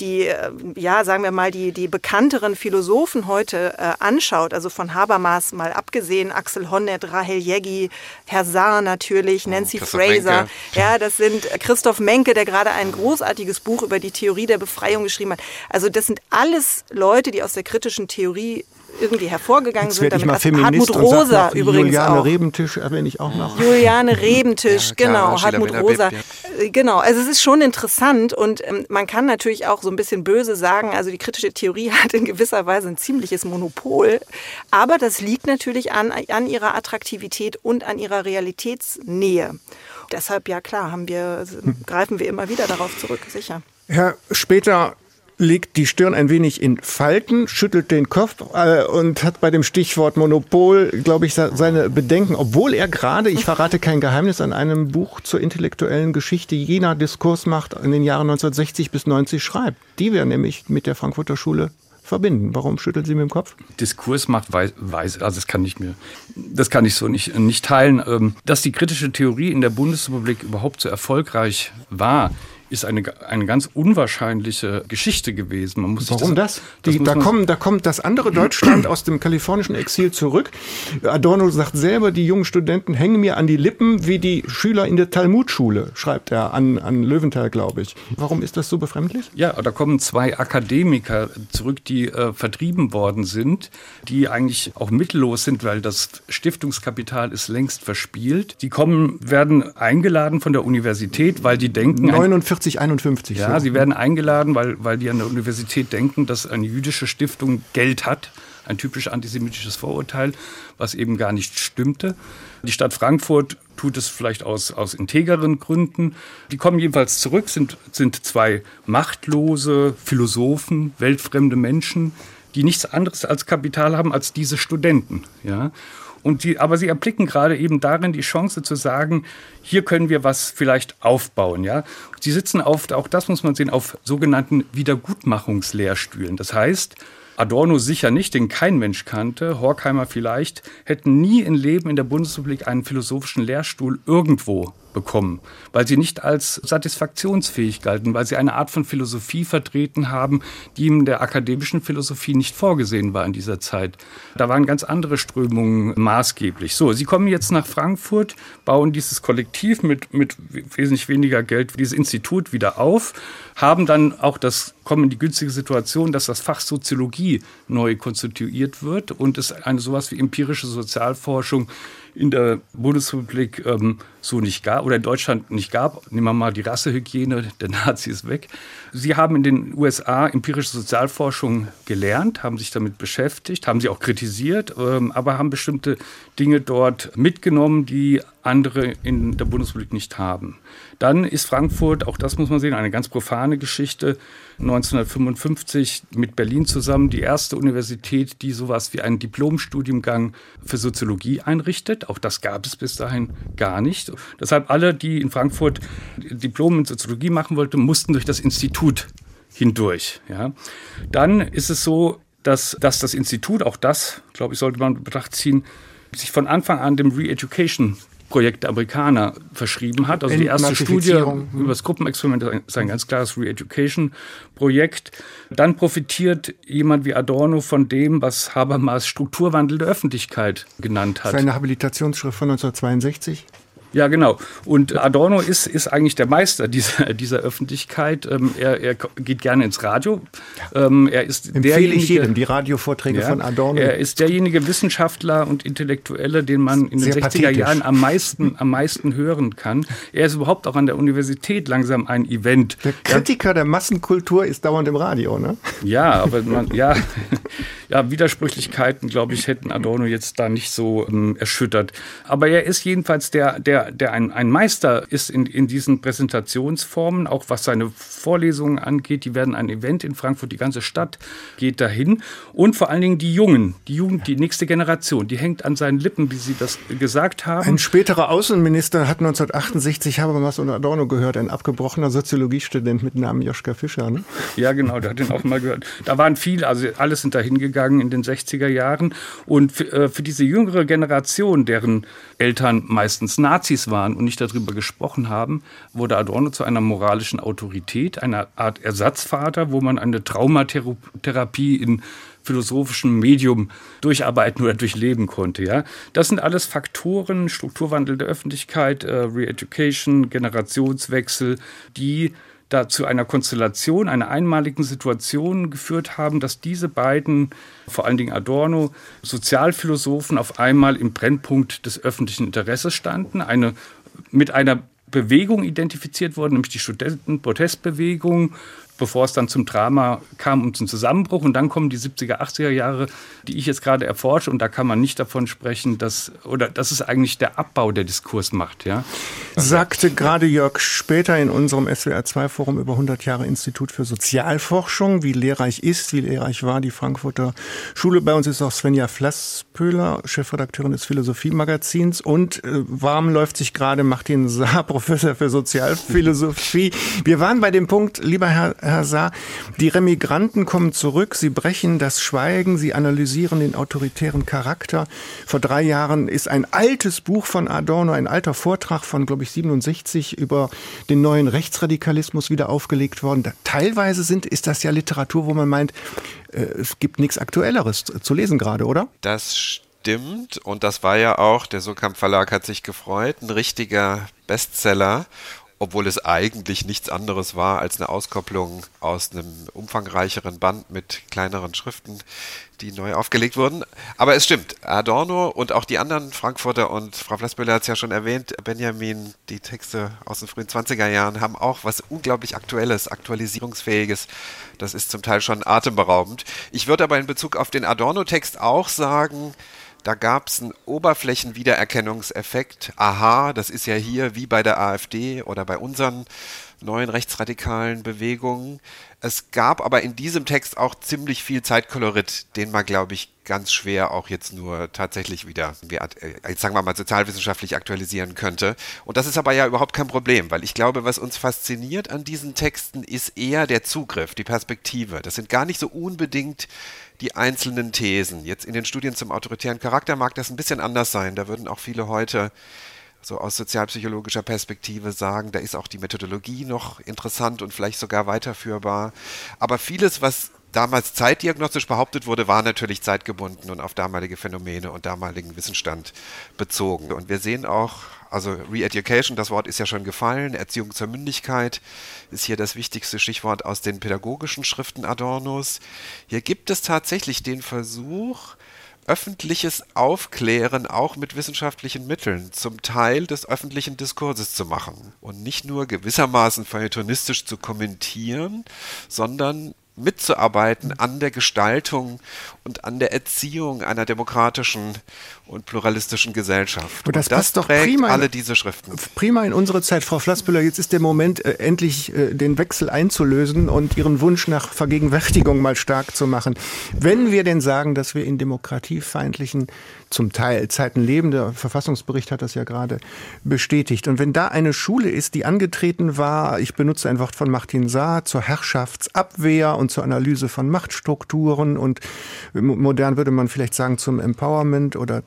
die, äh, ja, sagen wir mal, die, die bekannteren Philosophen heute äh, anschaut, also von Habermas mal abgesehen, Axel Honneth, Rahel Jeggi, Herr Saar natürlich, Nancy oh, Fraser, Menke. ja, das sind Christoph Menke, der gerade ein großartiges Buch über die Theorie der Befreiung geschrieben hat. Also das sind alles Leute, die aus der kritischen Theorie irgendwie hervorgegangen Jetzt sind. Damit. Ich mal Feminist Hartmut Rosa noch, übrigens Juliane auch. Rebentisch erwähne ich auch noch. Juliane Rebentisch, ja, genau, klar, Hartmut Rosa. Ja. Äh, genau, also es ist schon interessant und ähm, man kann natürlich auch so ein bisschen böse sagen, also die kritische Theorie hat in gewisser Weise ein ziemliches Monopol, aber das liegt natürlich an, an ihrer Attraktivität und an ihrer Realitätsnähe. Deshalb, ja klar, haben wir, greifen wir immer wieder darauf zurück, sicher. Herr Später legt die Stirn ein wenig in Falten, schüttelt den Kopf äh, und hat bei dem Stichwort Monopol, glaube ich, seine Bedenken, obwohl er gerade, ich verrate kein Geheimnis, an einem Buch zur intellektuellen Geschichte jener Diskursmacht in den Jahren 1960 bis 90 schreibt. Die wir nämlich mit der Frankfurter Schule verbinden. Warum schüttelt sie mit dem Kopf? Diskursmacht weiß, weiß also das kann ich mir, das kann ich so nicht, nicht teilen. Ähm, dass die kritische Theorie in der Bundesrepublik überhaupt so erfolgreich war, ist eine, eine ganz unwahrscheinliche Geschichte gewesen. Man muss Warum das? das? Die, da, kommen, da kommt das andere Deutschland aus dem kalifornischen Exil zurück. Adorno sagt selber, die jungen Studenten hängen mir an die Lippen wie die Schüler in der Talmudschule, schreibt er an, an Löwenthal, glaube ich. Warum ist das so befremdlich? Ja, da kommen zwei Akademiker zurück, die äh, vertrieben worden sind, die eigentlich auch mittellos sind, weil das Stiftungskapital ist längst verspielt. Die kommen, werden eingeladen von der Universität, weil die denken... 49 40, 51. Ja, so. sie werden eingeladen, weil, weil die an der Universität denken, dass eine jüdische Stiftung Geld hat. Ein typisch antisemitisches Vorurteil, was eben gar nicht stimmte. Die Stadt Frankfurt tut es vielleicht aus, aus integeren Gründen. Die kommen jedenfalls zurück, sind, sind zwei machtlose Philosophen, weltfremde Menschen, die nichts anderes als Kapital haben als diese Studenten. Ja? Und die, aber sie erblicken gerade eben darin die Chance zu sagen, hier können wir was vielleicht aufbauen. Ja? Sie sitzen auf, auch das muss man sehen, auf sogenannten Wiedergutmachungslehrstühlen. Das heißt, Adorno sicher nicht, den kein Mensch kannte, Horkheimer vielleicht, hätten nie im Leben in der Bundesrepublik einen philosophischen Lehrstuhl irgendwo bekommen, weil sie nicht als satisfaktionsfähig galten, weil sie eine Art von Philosophie vertreten haben, die in der akademischen Philosophie nicht vorgesehen war in dieser Zeit. Da waren ganz andere Strömungen maßgeblich. So, sie kommen jetzt nach Frankfurt, bauen dieses Kollektiv mit, mit wesentlich weniger Geld, dieses Institut wieder auf, haben dann auch das, kommen in die günstige Situation, dass das Fach Soziologie neu konstituiert wird und es eine sowas wie empirische Sozialforschung in der Bundesrepublik ähm, so nicht gab oder in Deutschland nicht gab. Nehmen wir mal die Rassehygiene der Nazis weg. Sie haben in den USA empirische Sozialforschung gelernt, haben sich damit beschäftigt, haben sie auch kritisiert, ähm, aber haben bestimmte Dinge dort mitgenommen, die andere in der Bundesrepublik nicht haben. Dann ist Frankfurt, auch das muss man sehen, eine ganz profane Geschichte. 1955 mit Berlin zusammen die erste Universität, die sowas wie einen Diplomstudiengang für Soziologie einrichtet. Auch das gab es bis dahin gar nicht. Deshalb alle, die in Frankfurt Diplom in Soziologie machen wollten, mussten durch das Institut hindurch. Ja. Dann ist es so, dass, dass das Institut, auch das, glaube ich, sollte man in Betracht ziehen, sich von Anfang an dem Re-Education Projekt der Amerikaner verschrieben hat. Also die erste Studie über das Gruppenexperiment ist ein ganz klares Re-Education-Projekt. Dann profitiert jemand wie Adorno von dem, was Habermas Strukturwandel der Öffentlichkeit genannt hat. Seine Habilitationsschrift von 1962? Ja, genau. Und Adorno ist, ist eigentlich der Meister dieser, dieser Öffentlichkeit. Ähm, er, er geht gerne ins Radio. Ähm, er ist Empfehle ich jedem, die Radiovorträge ja, von Adorno. Er ist derjenige Wissenschaftler und Intellektuelle, den man in den 60er pathetisch. Jahren am meisten, am meisten hören kann. Er ist überhaupt auch an der Universität langsam ein Event. Der Kritiker ja. der Massenkultur ist dauernd im Radio, ne? Ja, aber man, ja. ja, Widersprüchlichkeiten, glaube ich, hätten Adorno jetzt da nicht so ähm, erschüttert. Aber er ist jedenfalls der, der, der ein, ein Meister ist in, in diesen Präsentationsformen, auch was seine Vorlesungen angeht. Die werden ein Event in Frankfurt, die ganze Stadt geht dahin. Und vor allen Dingen die Jungen, die Jugend, die nächste Generation, die hängt an seinen Lippen, wie Sie das gesagt haben. Ein späterer Außenminister hat 1968, habe was unter Adorno gehört, ein abgebrochener Soziologiestudent mit Namen Joschka Fischer. Ne? Ja, genau, der hat den auch mal gehört. Da waren viele, also alle sind da hingegangen in den 60er Jahren. Und für, äh, für diese jüngere Generation, deren Eltern meistens Nazis waren und nicht darüber gesprochen haben, wurde Adorno zu einer moralischen Autorität, einer Art Ersatzvater, wo man eine Traumatherapie in philosophischem Medium durcharbeiten oder durchleben konnte. Ja? Das sind alles Faktoren, Strukturwandel der Öffentlichkeit, äh, Re-Education, Generationswechsel, die da zu einer Konstellation, einer einmaligen Situation geführt haben, dass diese beiden, vor allen Dingen Adorno, Sozialphilosophen auf einmal im Brennpunkt des öffentlichen Interesses standen, eine, mit einer Bewegung identifiziert wurden, nämlich die Studentenprotestbewegung, bevor es dann zum Drama kam und zum Zusammenbruch. Und dann kommen die 70er, 80er Jahre, die ich jetzt gerade erforsche. Und da kann man nicht davon sprechen, dass, oder das ist eigentlich der Abbau der Diskursmacht. Ja? Sagte gerade Jörg später in unserem SWR2-Forum über 100 Jahre Institut für Sozialforschung, wie lehrreich ist, wie lehrreich war die Frankfurter Schule. Bei uns ist auch Svenja Flasspöhler, Chefredakteurin des Philosophie-Magazins. Und äh, warm läuft sich gerade Martin Saar, Professor für Sozialphilosophie. Wir waren bei dem Punkt, lieber Herr Herr Saar. Die Remigranten kommen zurück, sie brechen das Schweigen, sie analysieren den autoritären Charakter. Vor drei Jahren ist ein altes Buch von Adorno, ein alter Vortrag von, glaube ich, 67 über den neuen Rechtsradikalismus wieder aufgelegt worden. Da, teilweise sind, ist das ja Literatur, wo man meint, äh, es gibt nichts Aktuelleres zu lesen gerade, oder? Das stimmt. Und das war ja auch, der Sokamp Verlag hat sich gefreut, ein richtiger Bestseller obwohl es eigentlich nichts anderes war als eine Auskopplung aus einem umfangreicheren Band mit kleineren Schriften, die neu aufgelegt wurden. Aber es stimmt, Adorno und auch die anderen Frankfurter und Frau Flassbüller hat es ja schon erwähnt, Benjamin, die Texte aus den frühen 20er Jahren haben auch was unglaublich Aktuelles, Aktualisierungsfähiges. Das ist zum Teil schon atemberaubend. Ich würde aber in Bezug auf den Adorno-Text auch sagen, da gab es einen Oberflächenwiedererkennungseffekt. Aha, das ist ja hier wie bei der AfD oder bei unseren neuen rechtsradikalen Bewegungen. Es gab aber in diesem Text auch ziemlich viel Zeitkolorit, den man, glaube ich, ganz schwer auch jetzt nur tatsächlich wieder, äh, jetzt sagen wir mal, sozialwissenschaftlich aktualisieren könnte. Und das ist aber ja überhaupt kein Problem, weil ich glaube, was uns fasziniert an diesen Texten ist eher der Zugriff, die Perspektive. Das sind gar nicht so unbedingt die einzelnen Thesen. Jetzt in den Studien zum autoritären Charakter mag das ein bisschen anders sein. Da würden auch viele heute so aus sozialpsychologischer Perspektive sagen, da ist auch die Methodologie noch interessant und vielleicht sogar weiterführbar. Aber vieles, was damals zeitdiagnostisch behauptet wurde, war natürlich zeitgebunden und auf damalige Phänomene und damaligen Wissensstand bezogen. Und wir sehen auch, also Re-Education, das Wort ist ja schon gefallen, Erziehung zur Mündigkeit ist hier das wichtigste Stichwort aus den pädagogischen Schriften Adornos. Hier gibt es tatsächlich den Versuch, öffentliches Aufklären auch mit wissenschaftlichen Mitteln zum Teil des öffentlichen Diskurses zu machen und nicht nur gewissermaßen feuilletonistisch zu kommentieren, sondern mitzuarbeiten an der Gestaltung und an der Erziehung einer demokratischen und pluralistischen Gesellschaft. Und das, und das passt doch prima alle diese Schriften. Prima in unsere Zeit, Frau Flassbüller. Jetzt ist der Moment, äh, endlich äh, den Wechsel einzulösen und Ihren Wunsch nach Vergegenwärtigung mal stark zu machen. Wenn wir denn sagen, dass wir in demokratiefeindlichen zum Teil Zeiten leben, der Verfassungsbericht hat das ja gerade bestätigt. Und wenn da eine Schule ist, die angetreten war, ich benutze ein Wort von Martin Saar, zur Herrschaftsabwehr und zur Analyse von Machtstrukturen und modern würde man vielleicht sagen zum Empowerment oder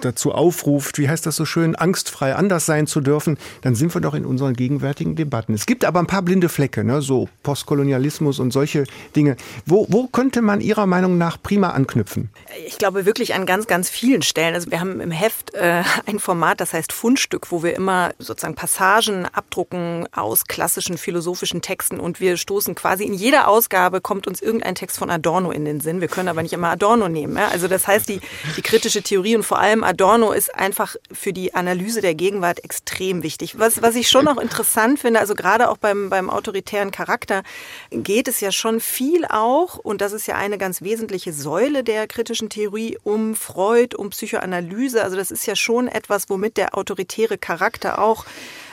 dazu aufruft, wie heißt das so schön, angstfrei anders sein zu dürfen, dann sind wir doch in unseren gegenwärtigen Debatten. Es gibt aber ein paar blinde Flecke, ne, so Postkolonialismus und solche Dinge. Wo, wo könnte man Ihrer Meinung nach prima anknüpfen? Ich glaube wirklich an ganz, ganz vielen Stellen. Also wir haben im Heft äh, ein Format, das heißt Fundstück, wo wir immer sozusagen Passagen abdrucken aus klassischen philosophischen Texten und wir stoßen quasi in jeder Ausgabe habe, kommt uns irgendein Text von Adorno in den Sinn. Wir können aber nicht immer Adorno nehmen. Ja? Also das heißt, die, die kritische Theorie und vor allem Adorno ist einfach für die Analyse der Gegenwart extrem wichtig. Was, was ich schon auch interessant finde, also gerade auch beim, beim autoritären Charakter, geht es ja schon viel auch, und das ist ja eine ganz wesentliche Säule der kritischen Theorie, um Freud, um Psychoanalyse. Also das ist ja schon etwas, womit der autoritäre Charakter auch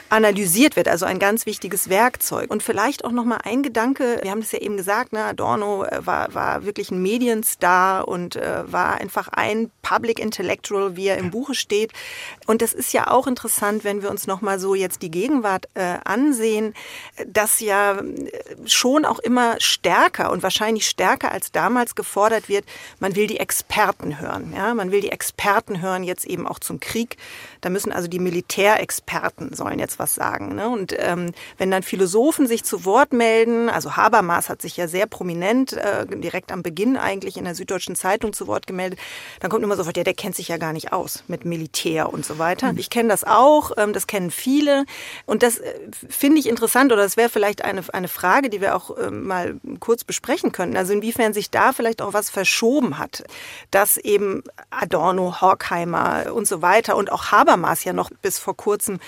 analysiert wird, also ein ganz wichtiges Werkzeug. Und vielleicht auch noch mal ein Gedanke, wir haben das ja eben gesagt, ne, Adorno äh, war, war wirklich ein Medienstar und äh, war einfach ein Public Intellectual, wie er im Buche steht. Und das ist ja auch interessant, wenn wir uns noch mal so jetzt die Gegenwart äh, ansehen, dass ja äh, schon auch immer stärker und wahrscheinlich stärker als damals gefordert wird, man will die Experten hören. Ja? Man will die Experten hören jetzt eben auch zum Krieg. Da müssen also die Militärexperten sollen jetzt was sagen. Ne? Und ähm, wenn dann Philosophen sich zu Wort melden, also Habermas hat sich ja sehr prominent äh, direkt am Beginn eigentlich in der Süddeutschen Zeitung zu Wort gemeldet, dann kommt immer sofort, ja, der kennt sich ja gar nicht aus mit Militär und so weiter. Mhm. Ich kenne das auch, ähm, das kennen viele und das äh, finde ich interessant oder das wäre vielleicht eine, eine Frage, die wir auch äh, mal kurz besprechen könnten. Also inwiefern sich da vielleicht auch was verschoben hat, dass eben Adorno, Horkheimer und so weiter und auch Habermas ja noch bis vor kurzem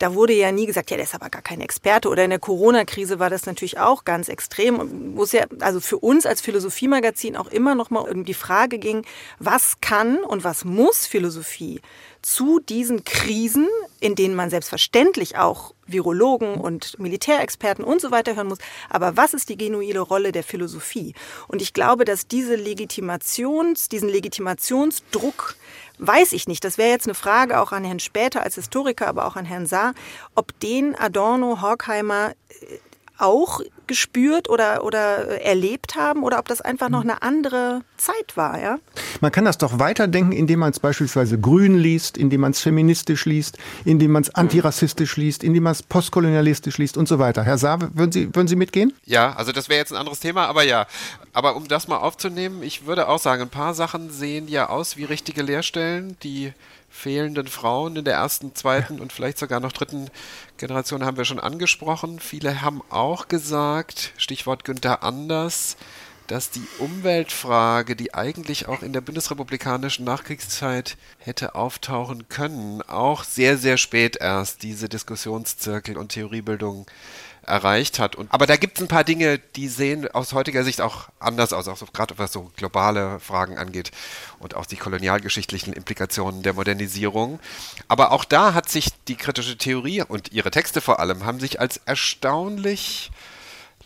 da wurde ja nie gesagt, ja, der ist aber gar kein Experte. Oder in der Corona-Krise war das natürlich auch ganz extrem, wo es ja also für uns als Philosophiemagazin auch immer noch mal um die Frage ging, was kann und was muss Philosophie zu diesen Krisen, in denen man selbstverständlich auch Virologen und Militärexperten und so weiter hören muss. Aber was ist die genuine Rolle der Philosophie? Und ich glaube, dass diese Legitimations, diesen Legitimationsdruck weiß ich nicht. Das wäre jetzt eine Frage auch an Herrn Später als Historiker, aber auch an Herrn Saar, ob den Adorno, Horkheimer äh, auch gespürt oder, oder erlebt haben oder ob das einfach noch eine andere Zeit war, ja? Man kann das doch weiterdenken, indem man es beispielsweise grün liest, indem man es feministisch liest, indem man es antirassistisch liest, indem man es postkolonialistisch liest und so weiter. Herr Saar, würden Sie, würden Sie mitgehen? Ja, also das wäre jetzt ein anderes Thema, aber ja. Aber um das mal aufzunehmen, ich würde auch sagen, ein paar Sachen sehen ja aus wie richtige Lehrstellen, die fehlenden Frauen in der ersten, zweiten und vielleicht sogar noch dritten Generation haben wir schon angesprochen. Viele haben auch gesagt, Stichwort Günther Anders, dass die Umweltfrage, die eigentlich auch in der bundesrepublikanischen Nachkriegszeit hätte auftauchen können, auch sehr, sehr spät erst diese Diskussionszirkel und Theoriebildung erreicht hat. Und, aber da gibt es ein paar Dinge, die sehen aus heutiger Sicht auch anders aus, auch so, gerade was so globale Fragen angeht und auch die kolonialgeschichtlichen Implikationen der Modernisierung. Aber auch da hat sich die kritische Theorie und ihre Texte vor allem haben sich als erstaunlich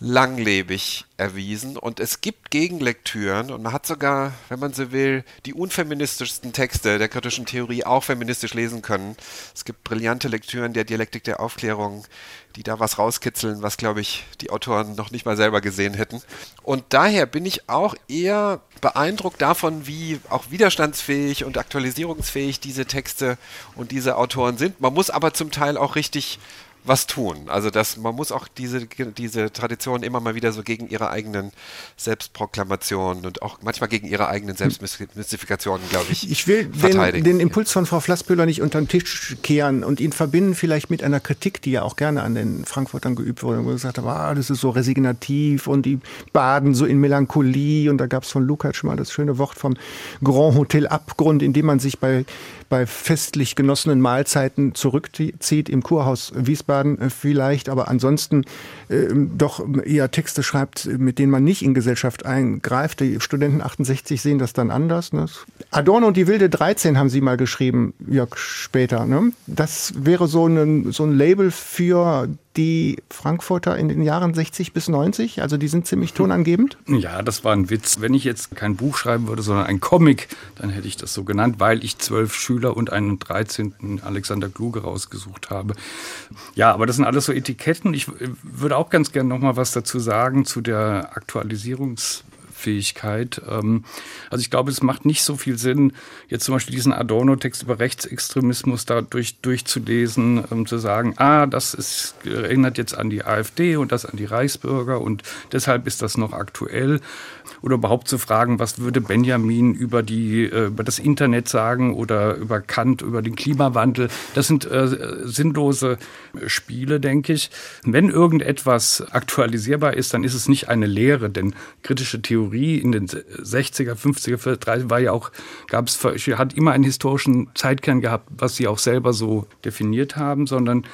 langlebig erwiesen und es gibt Gegenlektüren und man hat sogar, wenn man so will, die unfeministischsten Texte der kritischen Theorie auch feministisch lesen können. Es gibt brillante Lektüren der Dialektik der Aufklärung, die da was rauskitzeln, was, glaube ich, die Autoren noch nicht mal selber gesehen hätten. Und daher bin ich auch eher beeindruckt davon, wie auch widerstandsfähig und aktualisierungsfähig diese Texte und diese Autoren sind. Man muss aber zum Teil auch richtig was tun. Also das, man muss auch diese, diese Tradition immer mal wieder so gegen ihre eigenen Selbstproklamationen und auch manchmal gegen ihre eigenen Selbstmystifikationen, glaube ich, Ich will den, den, Impuls von Frau Flassbühler nicht unter den Tisch kehren und ihn verbinden vielleicht mit einer Kritik, die ja auch gerne an den Frankfurtern geübt wurde, wo er gesagt hat, ah, das ist so resignativ und die baden so in Melancholie und da gab es von Lukács schon mal das schöne Wort vom Grand Hotel Abgrund, in dem man sich bei, bei festlich genossenen Mahlzeiten zurückzieht im Kurhaus Wiesbaden äh, vielleicht, aber ansonsten äh, doch eher Texte schreibt, mit denen man nicht in Gesellschaft eingreift. Die Studenten 68 sehen das dann anders. Ne? Adorno und die wilde 13 haben sie mal geschrieben, Jörg, später. Ne? Das wäre so ein, so ein Label für die Frankfurter in den Jahren 60 bis 90? Also die sind ziemlich tonangebend? Ja, das war ein Witz. Wenn ich jetzt kein Buch schreiben würde, sondern ein Comic, dann hätte ich das so genannt, weil ich zwölf Schüler und einen 13. Alexander Kluge rausgesucht habe. Ja, aber das sind alles so Etiketten. Ich würde auch ganz gerne noch mal was dazu sagen zu der Aktualisierungs Fähigkeit. Ähm, also ich glaube, es macht nicht so viel Sinn, jetzt zum Beispiel diesen Adorno-Text über Rechtsextremismus dadurch durchzulesen, um zu sagen, ah, das ist, erinnert jetzt an die AfD und das an die Reichsbürger und deshalb ist das noch aktuell. Oder überhaupt zu fragen, was würde Benjamin über, die, äh, über das Internet sagen oder über Kant, über den Klimawandel. Das sind äh, sinnlose Spiele, denke ich. Wenn irgendetwas aktualisierbar ist, dann ist es nicht eine Lehre, denn kritische Theorie in den 60er, 50er, 30er war ja auch, gab es, hat immer einen historischen Zeitkern gehabt, was sie auch selber so definiert haben, sondern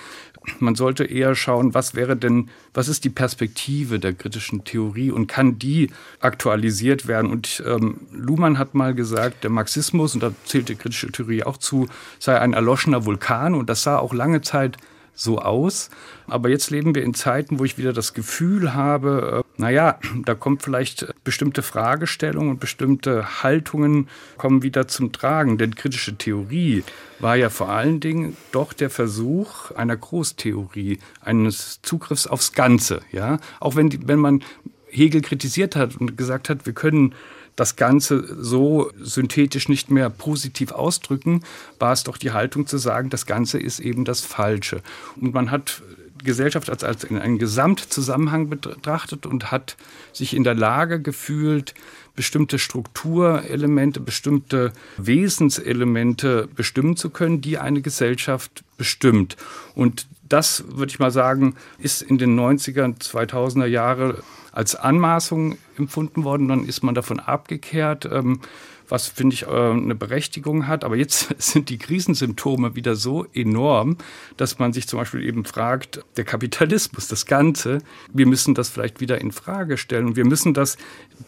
man sollte eher schauen, was wäre denn, was ist die Perspektive der kritischen Theorie und kann die aktualisiert werden? Und ähm, Luhmann hat mal gesagt, der Marxismus, und da zählt die kritische Theorie auch zu, sei ein erloschener Vulkan und das sah auch lange Zeit so aus. Aber jetzt leben wir in Zeiten, wo ich wieder das Gefühl habe, äh, naja, da kommt vielleicht bestimmte Fragestellungen und bestimmte Haltungen kommen wieder zum Tragen. Denn kritische Theorie war ja vor allen Dingen doch der Versuch einer Großtheorie, eines Zugriffs aufs Ganze. Ja, auch wenn, wenn man Hegel kritisiert hat und gesagt hat, wir können das Ganze so synthetisch nicht mehr positiv ausdrücken, war es doch die Haltung zu sagen, das Ganze ist eben das Falsche. Und man hat Gesellschaft als, als in einen Gesamtzusammenhang betrachtet und hat sich in der Lage gefühlt, bestimmte Strukturelemente, bestimmte Wesenselemente bestimmen zu können, die eine Gesellschaft bestimmt. Und das, würde ich mal sagen, ist in den 90er, 2000er Jahre als Anmaßung empfunden worden. Dann ist man davon abgekehrt, ähm, was, finde ich, äh, eine Berechtigung hat. Aber jetzt sind die Krisensymptome wieder so enorm, dass man sich zum Beispiel eben fragt, der Kapitalismus, das Ganze, wir müssen das vielleicht wieder in Frage stellen. Und wir müssen das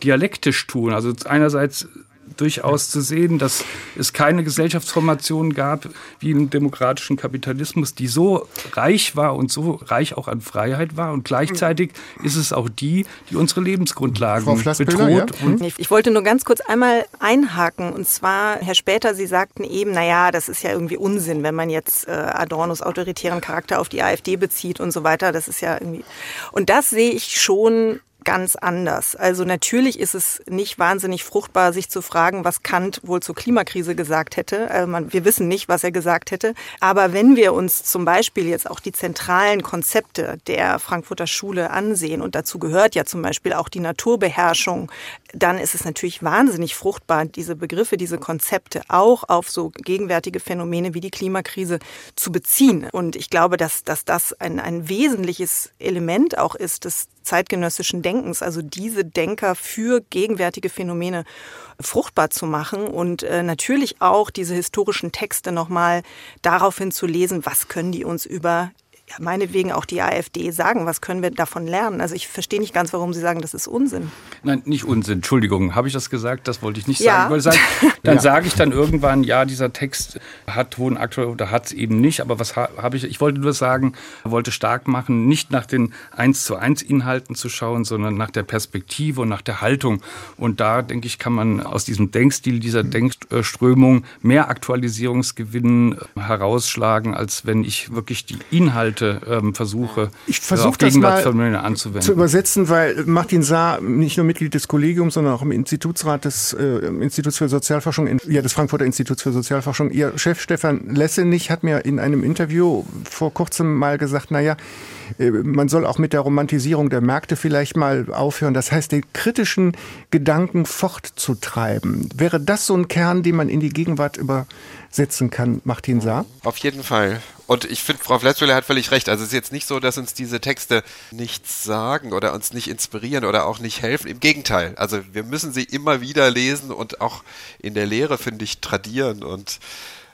dialektisch tun. Also einerseits durchaus zu sehen, dass es keine Gesellschaftsformation gab wie im demokratischen Kapitalismus, die so reich war und so reich auch an Freiheit war. Und gleichzeitig ist es auch die, die unsere Lebensgrundlagen bedroht. Ja? Hm? Ich wollte nur ganz kurz einmal einhaken. Und zwar, Herr Später, Sie sagten eben, naja, das ist ja irgendwie Unsinn, wenn man jetzt äh, Adornos autoritären Charakter auf die AfD bezieht und so weiter. Das ist ja irgendwie. Und das sehe ich schon ganz anders. Also natürlich ist es nicht wahnsinnig fruchtbar, sich zu fragen, was Kant wohl zur Klimakrise gesagt hätte. Also wir wissen nicht, was er gesagt hätte. Aber wenn wir uns zum Beispiel jetzt auch die zentralen Konzepte der Frankfurter Schule ansehen, und dazu gehört ja zum Beispiel auch die Naturbeherrschung, dann ist es natürlich wahnsinnig fruchtbar, diese Begriffe, diese Konzepte auch auf so gegenwärtige Phänomene wie die Klimakrise zu beziehen. Und ich glaube, dass, dass das ein, ein wesentliches Element auch ist des zeitgenössischen Denkens, also diese Denker für gegenwärtige Phänomene fruchtbar zu machen und äh, natürlich auch diese historischen Texte nochmal daraufhin zu lesen, was können die uns über meinetwegen auch die AfD sagen. Was können wir davon lernen? Also ich verstehe nicht ganz, warum Sie sagen, das ist Unsinn. Nein, nicht Unsinn. Entschuldigung, habe ich das gesagt? Das wollte ich nicht ja. sagen. sagen dann ja. sage ich dann irgendwann, ja, dieser Text hat hohen aktuell oder hat es eben nicht. Aber was habe ich? Ich wollte nur sagen, wollte stark machen, nicht nach den eins zu eins Inhalten zu schauen, sondern nach der Perspektive und nach der Haltung. Und da denke ich, kann man aus diesem Denkstil, dieser Denkströmung mehr Aktualisierungsgewinn herausschlagen, als wenn ich wirklich die Inhalte Inhalte ähm, versuche, ich versuche das mal anzuwenden. zu übersetzen, weil Martin Saar nicht nur Mitglied des Kollegiums, sondern auch im Institutsrat des äh, Instituts für Sozialforschung, in, ja, des Frankfurter Instituts für Sozialforschung. Ihr Chef Stefan Lessenich hat mir in einem Interview vor kurzem mal gesagt, naja, äh, man soll auch mit der Romantisierung der Märkte vielleicht mal aufhören. Das heißt, den kritischen Gedanken fortzutreiben. Wäre das so ein Kern, den man in die Gegenwart übersetzen kann, Martin Saar? Auf jeden Fall. Und ich finde, Frau Fletzwiller hat völlig recht. Also es ist jetzt nicht so, dass uns diese Texte nichts sagen oder uns nicht inspirieren oder auch nicht helfen. Im Gegenteil. Also wir müssen sie immer wieder lesen und auch in der Lehre, finde ich, tradieren und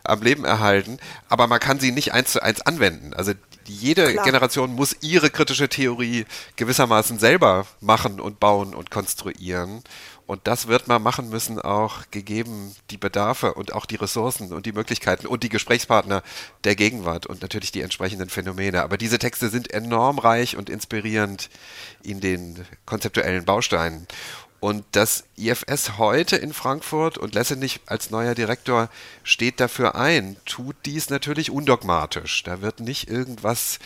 am Leben erhalten. Aber man kann sie nicht eins zu eins anwenden. Also jede Klar. Generation muss ihre kritische Theorie gewissermaßen selber machen und bauen und konstruieren. Und das wird man machen müssen, auch gegeben die Bedarfe und auch die Ressourcen und die Möglichkeiten und die Gesprächspartner der Gegenwart und natürlich die entsprechenden Phänomene. Aber diese Texte sind enorm reich und inspirierend in den konzeptuellen Bausteinen. Und das IFS heute in Frankfurt und Lessenich als neuer Direktor steht dafür ein, tut dies natürlich undogmatisch. Da wird nicht irgendwas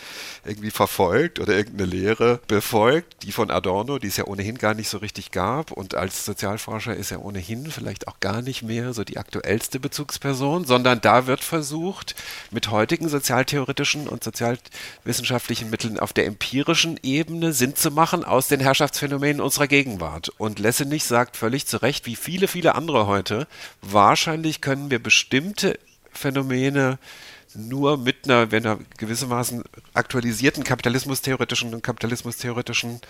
irgendwie verfolgt oder irgendeine Lehre befolgt, die von Adorno, die es ja ohnehin gar nicht so richtig gab. Und als Sozialforscher ist er ohnehin vielleicht auch gar nicht mehr so die aktuellste Bezugsperson, sondern da wird versucht, mit heutigen sozialtheoretischen und sozialwissenschaftlichen Mitteln auf der empirischen Ebene Sinn zu machen aus den Herrschaftsphänomenen unserer Gegenwart. Und Lessenich sagt völlig zu Recht, wie viele, viele andere heute, wahrscheinlich können wir bestimmte Phänomene nur mit einer, wenn er gewissermaßen aktualisierten kapitalismustheoretischen und kapitalismustheoretischen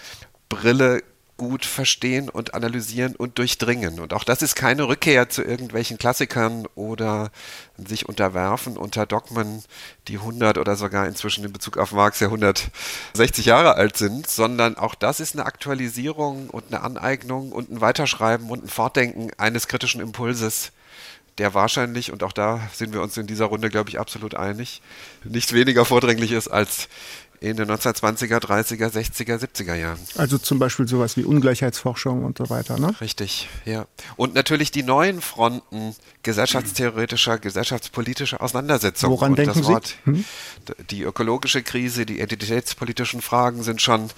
Brille gut verstehen und analysieren und durchdringen. Und auch das ist keine Rückkehr zu irgendwelchen Klassikern oder sich unterwerfen unter Dogmen, die 100 oder sogar inzwischen in Bezug auf Marx ja 160 Jahre alt sind, sondern auch das ist eine Aktualisierung und eine Aneignung und ein Weiterschreiben und ein Fortdenken eines kritischen Impulses, der wahrscheinlich, und auch da sind wir uns in dieser Runde, glaube ich, absolut einig, nichts weniger vordringlich ist als in den 1920er, 30er, 60er, 70er Jahren. Also zum Beispiel sowas wie Ungleichheitsforschung und so weiter, ne? Richtig, ja. Und natürlich die neuen Fronten gesellschaftstheoretischer, gesellschaftspolitischer Auseinandersetzung. Woran und denken das Wort, Sie? Hm? Die ökologische Krise, die identitätspolitischen Fragen sind schon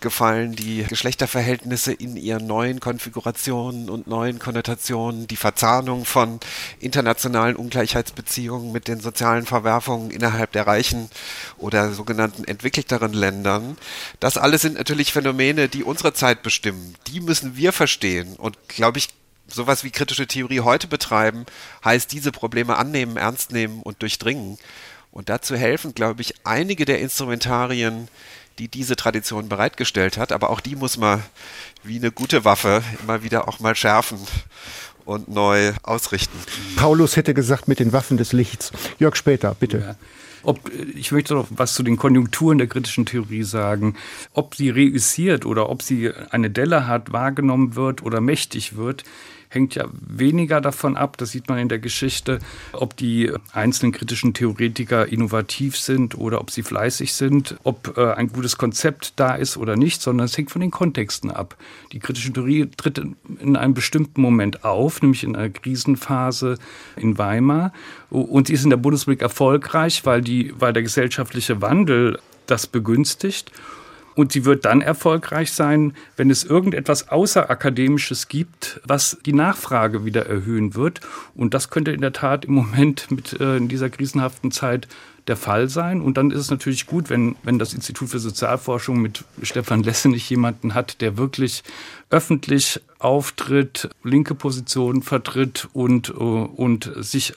gefallen, die Geschlechterverhältnisse in ihren neuen Konfigurationen und neuen Konnotationen, die Verzahnung von internationalen Ungleichheitsbeziehungen mit den sozialen Verwerfungen innerhalb der reichen oder sogenannten entwickelteren Ländern. Das alles sind natürlich Phänomene, die unsere Zeit bestimmen. Die müssen wir verstehen und, glaube ich, sowas wie kritische Theorie heute betreiben, heißt diese Probleme annehmen, ernst nehmen und durchdringen. Und dazu helfen, glaube ich, einige der Instrumentarien, die diese Tradition bereitgestellt hat. Aber auch die muss man wie eine gute Waffe immer wieder auch mal schärfen und neu ausrichten. Paulus hätte gesagt, mit den Waffen des Lichts. Jörg später, bitte. Ja. Ob, ich möchte noch was zu den Konjunkturen der kritischen Theorie sagen. Ob sie reüssiert oder ob sie eine Delle hat, wahrgenommen wird oder mächtig wird, hängt ja weniger davon ab, das sieht man in der Geschichte, ob die einzelnen kritischen Theoretiker innovativ sind oder ob sie fleißig sind, ob äh, ein gutes Konzept da ist oder nicht, sondern es hängt von den Kontexten ab. Die kritische Theorie tritt in einem bestimmten Moment auf, nämlich in einer Krisenphase in Weimar. Und sie ist in der Bundesrepublik erfolgreich, weil, die, weil der gesellschaftliche Wandel das begünstigt. Und sie wird dann erfolgreich sein, wenn es irgendetwas Außerakademisches gibt, was die Nachfrage wieder erhöhen wird. Und das könnte in der Tat im Moment mit äh, in dieser krisenhaften Zeit der Fall sein. Und dann ist es natürlich gut, wenn, wenn das Institut für Sozialforschung mit Stefan Lessenich jemanden hat, der wirklich öffentlich auftritt, linke Positionen vertritt und, äh, und sich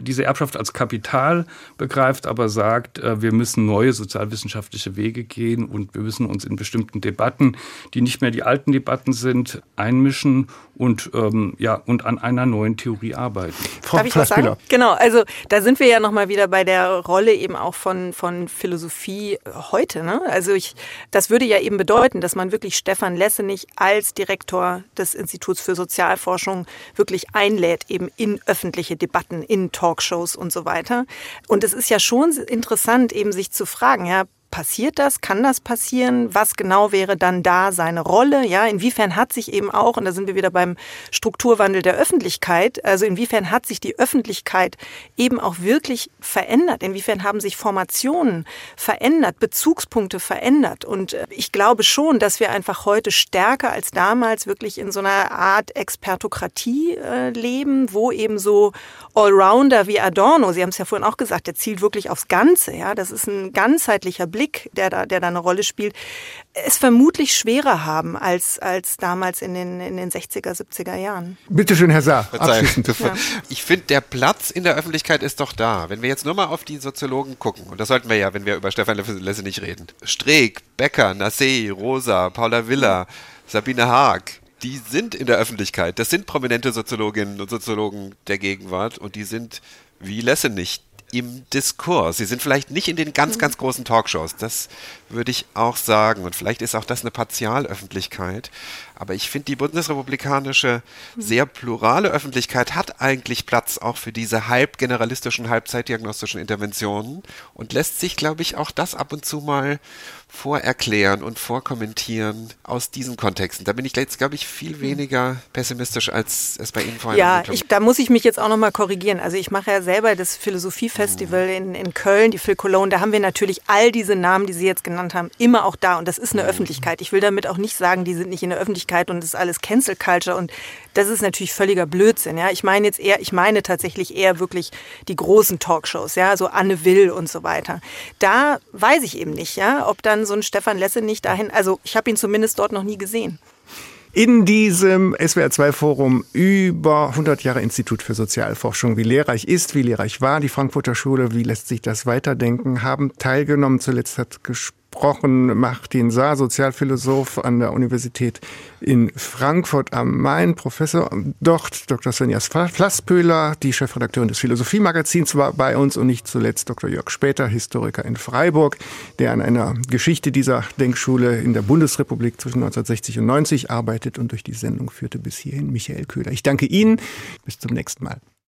diese Erbschaft als Kapital begreift, aber sagt, äh, wir müssen neue sozialwissenschaftliche Wege gehen und wir müssen uns in bestimmten Debatten, die nicht mehr die alten Debatten sind, einmischen und ähm, ja und an einer neuen Theorie arbeiten. Frau Darf ich was sagen? Genau, also da sind wir ja noch mal wieder bei der Rolle eben auch von von Philosophie heute. Ne? Also ich, das würde ja eben bedeuten, dass man wirklich Stefan Lessenich als Direktor des Instituts für Sozialforschung wirklich einlädt eben in öffentliche Debatten, in Talkshows und so weiter. Und es ist ja schon interessant eben sich zu fragen, ja passiert das? Kann das passieren? Was genau wäre dann da seine Rolle? Ja, inwiefern hat sich eben auch, und da sind wir wieder beim Strukturwandel der Öffentlichkeit, also inwiefern hat sich die Öffentlichkeit eben auch wirklich verändert? Inwiefern haben sich Formationen verändert, Bezugspunkte verändert? Und äh, ich glaube schon, dass wir einfach heute stärker als damals wirklich in so einer Art Expertokratie äh, leben, wo eben so Allrounder wie Adorno, Sie haben es ja vorhin auch gesagt, der zielt wirklich aufs Ganze. Ja, das ist ein ganzheitlicher Blick Blick, der da, der da eine Rolle spielt, es vermutlich schwerer haben als, als damals in den, in den 60er, 70er Jahren. Bitte schön, Herr Saar. Ja. Ich finde, der Platz in der Öffentlichkeit ist doch da. Wenn wir jetzt nur mal auf die Soziologen gucken, und das sollten wir ja, wenn wir über Stefan Lesse nicht reden. Streeck, Becker, Nassé, Rosa, Paula Villa, Sabine Haag, die sind in der Öffentlichkeit. Das sind prominente Soziologinnen und Soziologen der Gegenwart und die sind wie Lesse nicht im Diskurs. Sie sind vielleicht nicht in den ganz, ganz großen Talkshows. Das würde ich auch sagen. Und vielleicht ist auch das eine Partialöffentlichkeit. Aber ich finde, die bundesrepublikanische, sehr plurale Öffentlichkeit hat eigentlich Platz auch für diese halb generalistischen, halb zeitdiagnostischen Interventionen und lässt sich, glaube ich, auch das ab und zu mal vorerklären und vorkommentieren aus diesen Kontexten. Da bin ich jetzt, glaube ich, viel weniger pessimistisch, als es bei Ihnen vorher Ja, ich, da muss ich mich jetzt auch nochmal korrigieren. Also ich mache ja selber das Philosophiefestival mhm. in, in Köln, die Phil Cologne. Da haben wir natürlich all diese Namen, die Sie jetzt genannt haben, immer auch da. Und das ist eine mhm. Öffentlichkeit. Ich will damit auch nicht sagen, die sind nicht in der Öffentlichkeit und das ist alles Cancel Culture. Und das ist natürlich völliger Blödsinn. Ja, ich meine jetzt eher, ich meine tatsächlich eher wirklich die großen Talkshows, ja, so Anne Will und so weiter. Da weiß ich eben nicht, ja, ob dann so ein Stefan Lesse nicht dahin, also ich habe ihn zumindest dort noch nie gesehen. In diesem SWR2-Forum über 100 Jahre Institut für Sozialforschung, wie lehrreich ist, wie lehrreich war die Frankfurter Schule, wie lässt sich das weiterdenken, haben teilgenommen. Zuletzt hat gesprochen gesprochen, Martin Saar, Sozialphilosoph an der Universität in Frankfurt am Main, Professor dort, Dr. Svenja Flasspöhler, die Chefredakteurin des Philosophiemagazins war bei uns und nicht zuletzt Dr. Jörg Später, Historiker in Freiburg, der an einer Geschichte dieser Denkschule in der Bundesrepublik zwischen 1960 und 90 arbeitet und durch die Sendung führte bis hierhin Michael Köhler. Ich danke Ihnen. Bis zum nächsten Mal.